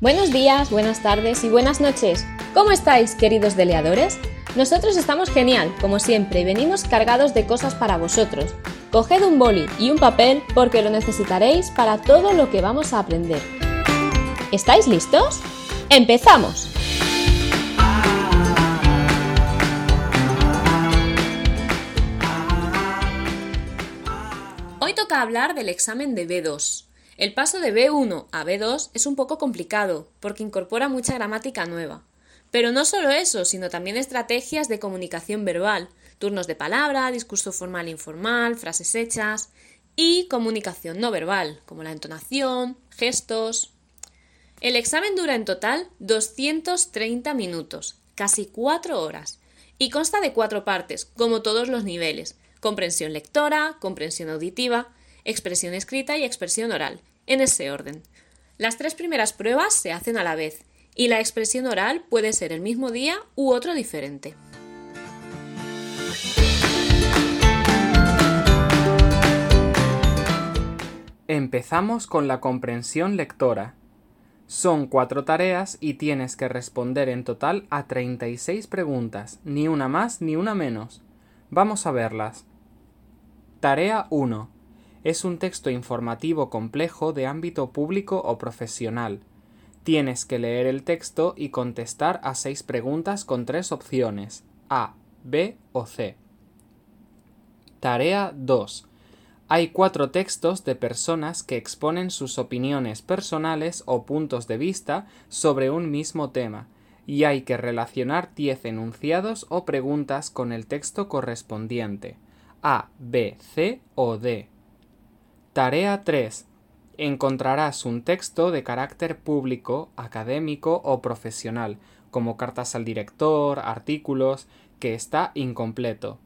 Buenos días, buenas tardes y buenas noches. ¿Cómo estáis, queridos deleadores? Nosotros estamos genial, como siempre, y venimos cargados de cosas para vosotros. Coged un boli y un papel porque lo necesitaréis para todo lo que vamos a aprender. ¿Estáis listos? ¡Empezamos! Hoy toca hablar del examen de B2. El paso de B1 a B2 es un poco complicado porque incorpora mucha gramática nueva. Pero no solo eso, sino también estrategias de comunicación verbal, turnos de palabra, discurso formal e informal, frases hechas y comunicación no verbal, como la entonación, gestos. El examen dura en total 230 minutos, casi 4 horas, y consta de cuatro partes, como todos los niveles, comprensión lectora, comprensión auditiva, expresión escrita y expresión oral, en ese orden. Las tres primeras pruebas se hacen a la vez y la expresión oral puede ser el mismo día u otro diferente. Empezamos con la comprensión lectora. Son cuatro tareas y tienes que responder en total a 36 preguntas, ni una más ni una menos. Vamos a verlas. Tarea 1. Es un texto informativo complejo de ámbito público o profesional. Tienes que leer el texto y contestar a seis preguntas con tres opciones A, B o C. Tarea 2. Hay cuatro textos de personas que exponen sus opiniones personales o puntos de vista sobre un mismo tema, y hay que relacionar diez enunciados o preguntas con el texto correspondiente A, B, C o D. Tarea 3 encontrarás un texto de carácter público, académico o profesional, como cartas al director, artículos, que está incompleto.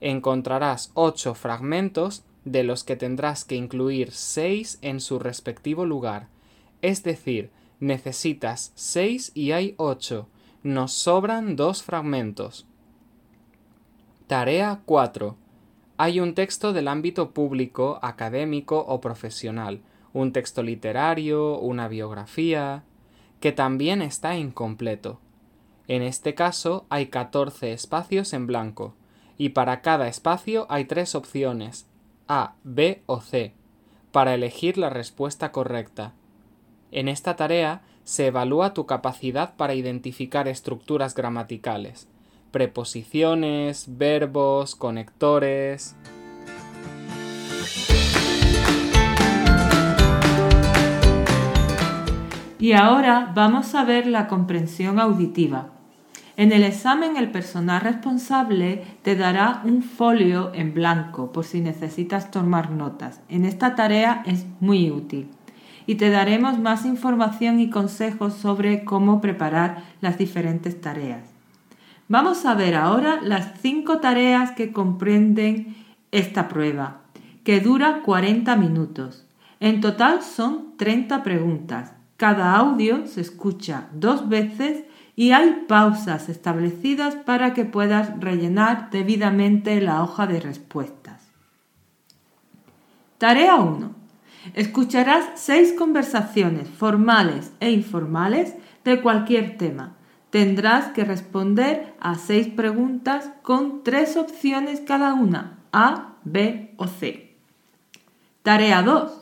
Encontrarás ocho fragmentos de los que tendrás que incluir seis en su respectivo lugar. Es decir, necesitas seis y hay ocho. Nos sobran dos fragmentos. Tarea 4. Hay un texto del ámbito público, académico o profesional un texto literario, una biografía, que también está incompleto. En este caso hay 14 espacios en blanco, y para cada espacio hay tres opciones, A, B o C, para elegir la respuesta correcta. En esta tarea se evalúa tu capacidad para identificar estructuras gramaticales, preposiciones, verbos, conectores. Y ahora vamos a ver la comprensión auditiva. En el examen el personal responsable te dará un folio en blanco por si necesitas tomar notas. En esta tarea es muy útil. Y te daremos más información y consejos sobre cómo preparar las diferentes tareas. Vamos a ver ahora las cinco tareas que comprenden esta prueba, que dura 40 minutos. En total son 30 preguntas cada audio se escucha dos veces y hay pausas establecidas para que puedas rellenar debidamente la hoja de respuestas. Tarea 1. Escucharás seis conversaciones formales e informales de cualquier tema. Tendrás que responder a seis preguntas con tres opciones cada una, A, B o C. Tarea 2.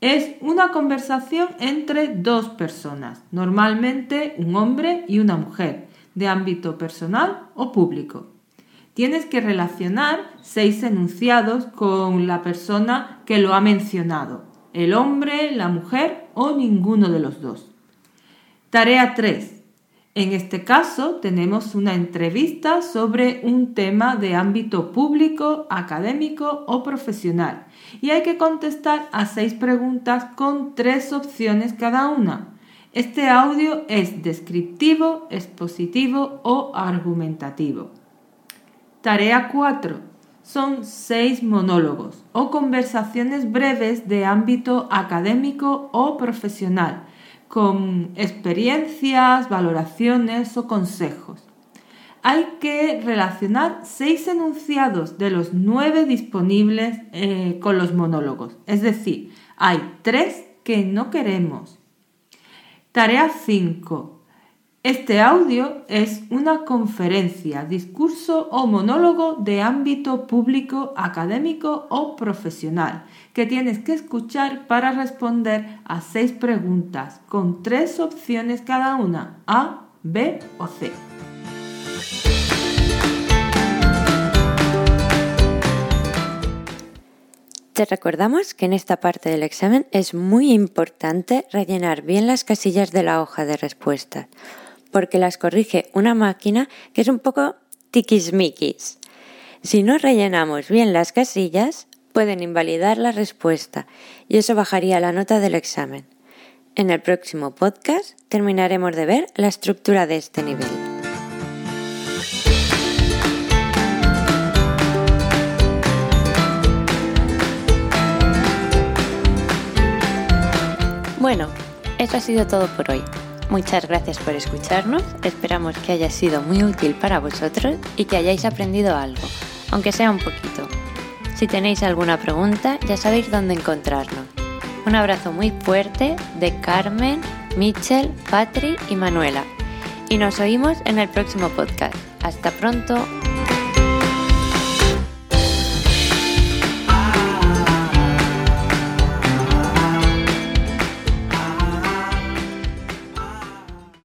Es una conversación entre dos personas, normalmente un hombre y una mujer, de ámbito personal o público. Tienes que relacionar seis enunciados con la persona que lo ha mencionado, el hombre, la mujer o ninguno de los dos. Tarea 3. En este caso tenemos una entrevista sobre un tema de ámbito público, académico o profesional y hay que contestar a seis preguntas con tres opciones cada una. Este audio es descriptivo, expositivo o argumentativo. Tarea 4. Son seis monólogos o conversaciones breves de ámbito académico o profesional, con experiencias, valoraciones o consejos hay que relacionar seis enunciados de los nueve disponibles eh, con los monólogos. Es decir, hay tres que no queremos. Tarea 5. Este audio es una conferencia, discurso o monólogo de ámbito público, académico o profesional que tienes que escuchar para responder a seis preguntas con tres opciones cada una, A, B o C. Te recordamos que en esta parte del examen es muy importante rellenar bien las casillas de la hoja de respuestas, porque las corrige una máquina que es un poco tiquismiquis. Si no rellenamos bien las casillas, pueden invalidar la respuesta y eso bajaría la nota del examen. En el próximo podcast terminaremos de ver la estructura de este nivel. Bueno, eso ha sido todo por hoy. Muchas gracias por escucharnos, esperamos que haya sido muy útil para vosotros y que hayáis aprendido algo, aunque sea un poquito. Si tenéis alguna pregunta, ya sabéis dónde encontrarnos. Un abrazo muy fuerte de Carmen, Michel, Patri y Manuela. Y nos oímos en el próximo podcast. Hasta pronto.